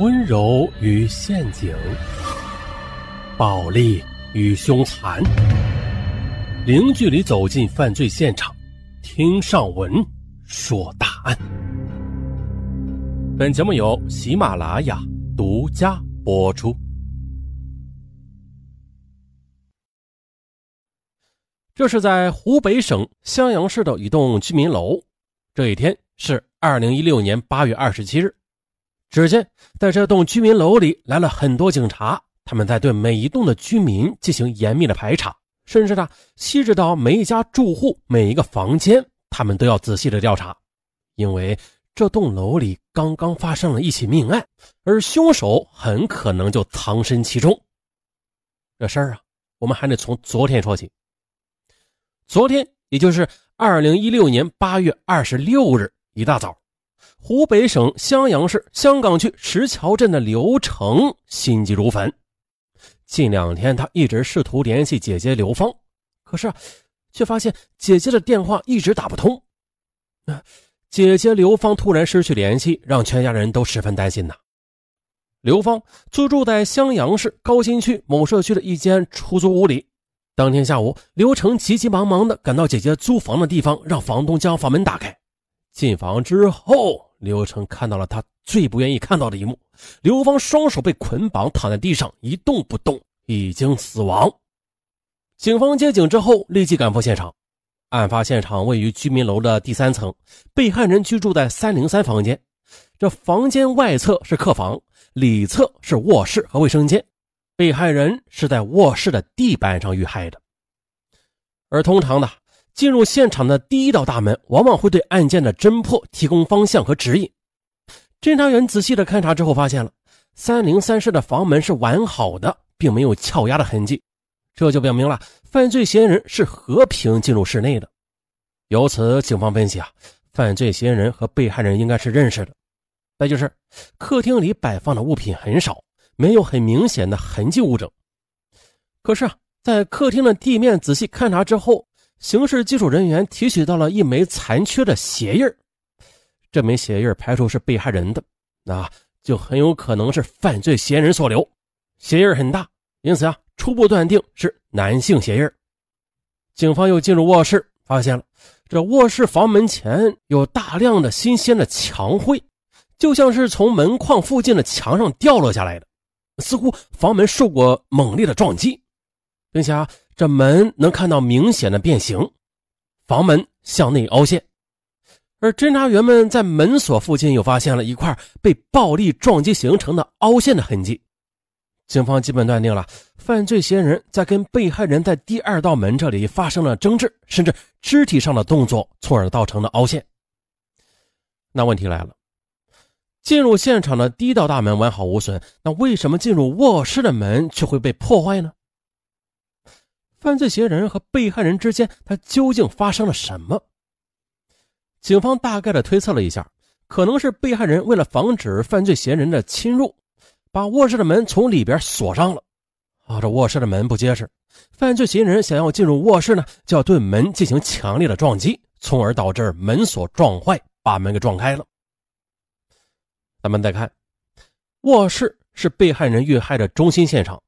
温柔与陷阱，暴力与凶残，零距离走进犯罪现场，听上文说大案。本节目由喜马拉雅独家播出。这是在湖北省襄阳市的一栋居民楼。这一天是二零一六年八月二十七日。只见在这栋居民楼里来了很多警察，他们在对每一栋的居民进行严密的排查，甚至呢细致到每一家住户每一个房间，他们都要仔细的调查，因为这栋楼里刚刚发生了一起命案，而凶手很可能就藏身其中。这事儿啊，我们还得从昨天说起。昨天，也就是二零一六年八月二十六日一大早，湖北省襄阳市香港区石桥镇的刘成心急如焚。近两天，他一直试图联系姐姐刘芳，可是却发现姐姐的电话一直打不通。姐姐刘芳突然失去联系，让全家人都十分担心呐。刘芳租住在襄阳市高新区某社区的一间出租屋里。当天下午，刘成急急忙忙地赶到姐姐租房的地方，让房东将房门打开。进房之后，刘成看到了他最不愿意看到的一幕：刘芳双手被捆绑躺在地上，一动不动，已经死亡。警方接警之后，立即赶赴现场。案发现场位于居民楼的第三层，被害人居住在三零三房间。这房间外侧是客房，里侧是卧室和卫生间。被害人是在卧室的地板上遇害的，而通常的进入现场的第一道大门，往往会对案件的侦破提供方向和指引。侦查员仔细的勘察之后，发现了三零三室的房门是完好的，并没有撬压的痕迹，这就表明了犯罪嫌疑人是和平进入室内的。由此，警方分析啊，犯罪嫌疑人和被害人应该是认识的。再就是客厅里摆放的物品很少。没有很明显的痕迹物证，可是啊，在客厅的地面仔细勘察之后，刑事技术人员提取到了一枚残缺的鞋印这枚鞋印排除是被害人的，那就很有可能是犯罪嫌疑人所留。鞋印很大，因此啊，初步断定是男性鞋印警方又进入卧室，发现了这卧室房门前有大量的新鲜的墙灰，就像是从门框附近的墙上掉落下来的。似乎房门受过猛烈的撞击，并且啊，这门能看到明显的变形，房门向内凹陷。而侦查员们在门锁附近又发现了一块被暴力撞击形成的凹陷的痕迹。警方基本断定了犯罪嫌疑人在跟被害人在第二道门这里发生了争执，甚至肢体上的动作，从而造成的凹陷。那问题来了。进入现场的第一道大门完好无损，那为什么进入卧室的门却会被破坏呢？犯罪嫌疑人和被害人之间，他究竟发生了什么？警方大概的推测了一下，可能是被害人为了防止犯罪嫌疑人的侵入，把卧室的门从里边锁上了。啊，这卧室的门不结实，犯罪嫌疑人想要进入卧室呢，就要对门进行强烈的撞击，从而导致门锁撞坏，把门给撞开了。咱们再看，卧室是被害人遇害的中心现场。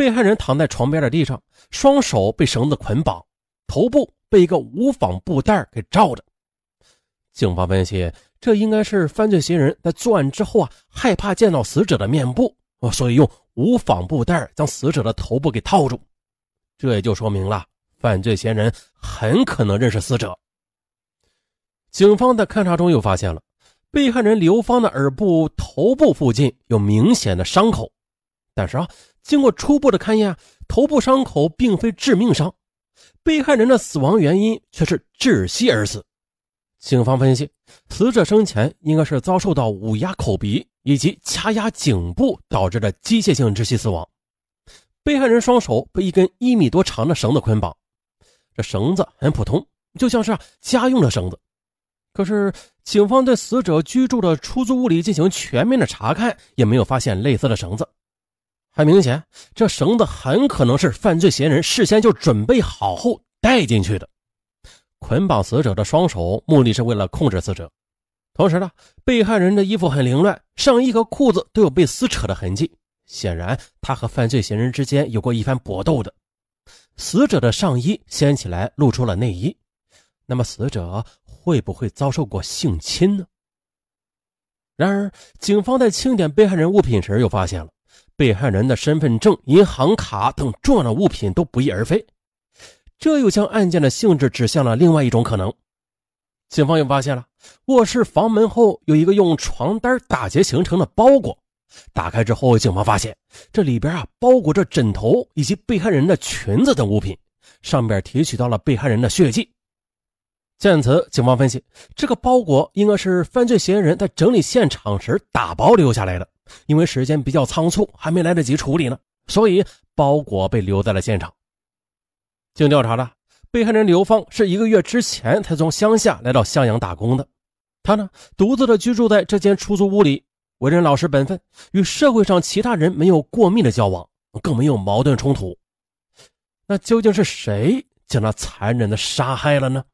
被害人躺在床边的地上，双手被绳子捆绑，头部被一个无纺布袋给罩着。警方分析，这应该是犯罪嫌疑人在作案之后啊，害怕见到死者的面部，所以用无纺布袋将死者的头部给套住。这也就说明了，犯罪嫌疑人很可能认识死者。警方在勘查中又发现了。被害人刘芳的耳部、头部附近有明显的伤口，但是啊，经过初步的勘验，头部伤口并非致命伤，被害人的死亡原因却是窒息而死。警方分析，死者生前应该是遭受到捂压口鼻以及掐压颈部导致的机械性窒息死亡。被害人双手被一根一米多长的绳子捆绑，这绳子很普通，就像是家用的绳子。可是，警方对死者居住的出租屋里进行全面的查看，也没有发现类似的绳子。很明显，这绳子很可能是犯罪嫌疑人事先就准备好后带进去的。捆绑死者的双手，目的是为了控制死者。同时呢，被害人的衣服很凌乱，上衣和裤子都有被撕扯的痕迹，显然他和犯罪嫌疑人之间有过一番搏斗的。死者的上衣掀起来露出了内衣，那么死者会不会遭受过性侵呢？然而，警方在清点被害人物品时，又发现了被害人的身份证、银行卡等重要的物品都不翼而飞，这又将案件的性质指向了另外一种可能。警方又发现了卧室房门后有一个用床单打结形成的包裹，打开之后，警方发现这里边啊包裹着枕头以及被害人的裙子等物品，上边提取到了被害人的血迹。见此，警方分析，这个包裹应该是犯罪嫌疑人在整理现场时打包留下来的。因为时间比较仓促，还没来得及处理呢，所以包裹被留在了现场。经调查的，被害人刘芳是一个月之前才从乡下来到襄阳打工的。他呢，独自的居住在这间出租屋里，为人老实本分，与社会上其他人没有过密的交往，更没有矛盾冲突。那究竟是谁将他残忍的杀害了呢？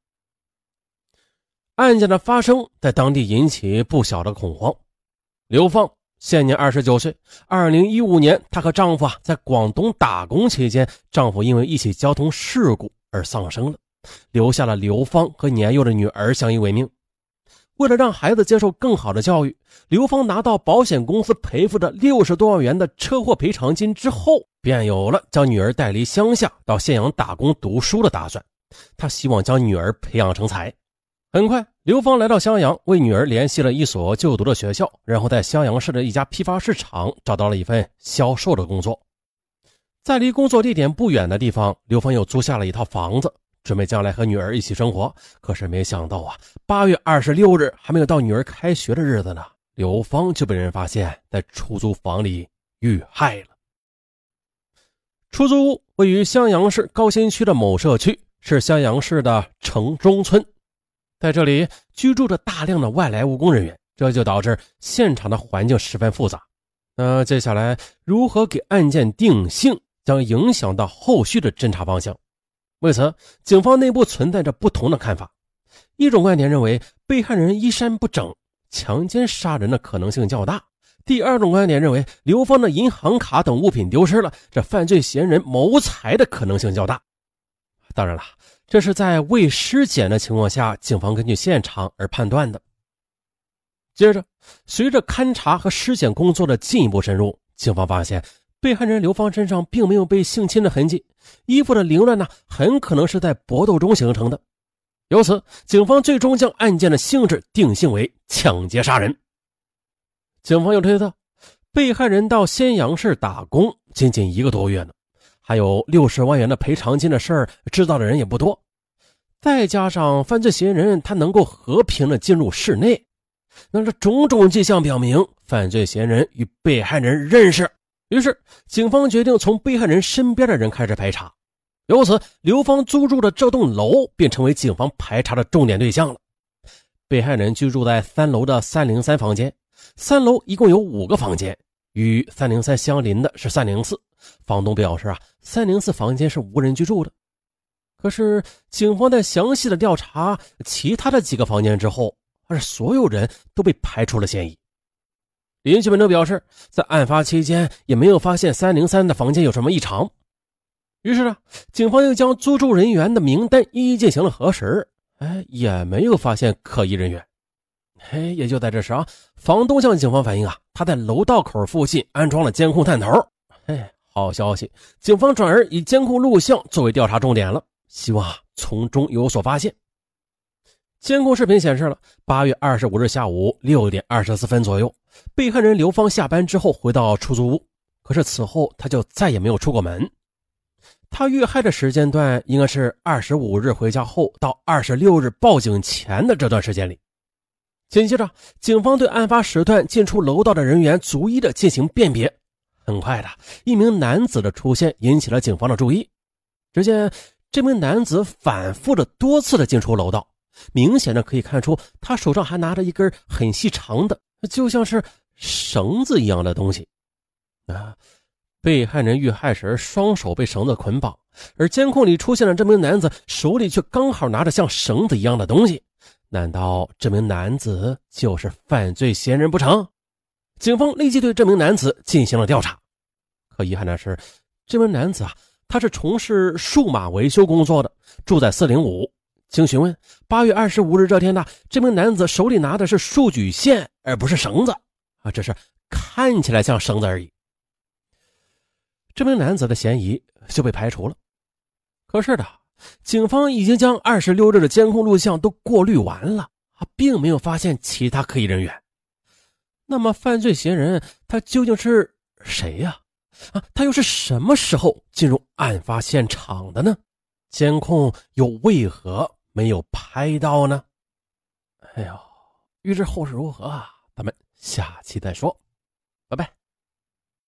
案件的发生在当地引起不小的恐慌。刘芳现年二十九岁，二零一五年，她和丈夫啊在广东打工期间，丈夫因为一起交通事故而丧生了，留下了刘芳和年幼的女儿相依为命。为了让孩子接受更好的教育，刘芳拿到保险公司赔付的六十多万元的车祸赔偿金之后，便有了将女儿带离乡下到县阳打工读书的打算。她希望将女儿培养成才。很快，刘芳来到襄阳，为女儿联系了一所就读的学校，然后在襄阳市的一家批发市场找到了一份销售的工作。在离工作地点不远的地方，刘芳又租下了一套房子，准备将来和女儿一起生活。可是没想到啊，八月二十六日还没有到女儿开学的日子呢，刘芳就被人发现，在出租房里遇害了。出租屋位于襄阳市高新区的某社区，是襄阳市的城中村。在这里居住着大量的外来务工人员，这就导致现场的环境十分复杂。那接下来如何给案件定性，将影响到后续的侦查方向。为此，警方内部存在着不同的看法。一种观点认为，被害人衣衫不整，强奸杀人的可能性较大；第二种观点认为，刘芳的银行卡等物品丢失了，这犯罪嫌疑人谋财的可能性较大。当然了。这是在未尸检的情况下，警方根据现场而判断的。接着，随着勘查和尸检工作的进一步深入，警方发现被害人刘芳身上并没有被性侵的痕迹，衣服的凌乱呢，很可能是在搏斗中形成的。由此，警方最终将案件的性质定性为抢劫杀人。警方又推测，被害人到咸阳市打工仅仅一个多月呢。还有六十万元的赔偿金的事儿，知道的人也不多。再加上犯罪嫌疑人他能够和平的进入室内，那这种种迹象表明，犯罪嫌疑人与被害人认识。于是，警方决定从被害人身边的人开始排查。由此，刘芳租住的这栋楼便成为警方排查的重点对象了。被害人居住在三楼的三零三房间，三楼一共有五个房间。与三零三相邻的是三零四，房东表示啊，三零四房间是无人居住的。可是警方在详细的调查其他的几个房间之后，而所有人都被排除了嫌疑。邻居们都表示，在案发期间也没有发现三零三的房间有什么异常。于是呢，警方又将租住人员的名单一一进行了核实，哎，也没有发现可疑人员。嘿，也就在这时啊，房东向警方反映啊，他在楼道口附近安装了监控探头。嘿，好消息，警方转而以监控录像作为调查重点了，希望从中有所发现。监控视频显示了八月二十五日下午六点二十四分左右，被害人刘芳下班之后回到出租屋，可是此后他就再也没有出过门。他遇害的时间段应该是二十五日回家后到二十六日报警前的这段时间里。紧接着，警方对案发时段进出楼道的人员逐一的进行辨别。很快的一名男子的出现引起了警方的注意。只见这名男子反复的多次的进出楼道，明显的可以看出他手上还拿着一根很细长的，就像是绳子一样的东西。啊，被害人遇害时双手被绳子捆绑，而监控里出现的这名男子手里却刚好拿着像绳子一样的东西。难道这名男子就是犯罪嫌疑人不成？警方立即对这名男子进行了调查。可遗憾的是，这名男子啊，他是从事数码维修工作的，住在四零五。经询问，八月二十五日这天呢，这名男子手里拿的是数据线，而不是绳子啊，只是看起来像绳子而已。这名男子的嫌疑就被排除了。可是的，警方已经将二十六日的监控录像都过滤完了啊，并没有发现其他可疑人员。那么，犯罪嫌疑人他究竟是谁呀？啊，他又是什么时候进入案发现场的呢？监控又为何没有拍到呢？哎呦，欲知后事如何啊？咱们下期再说。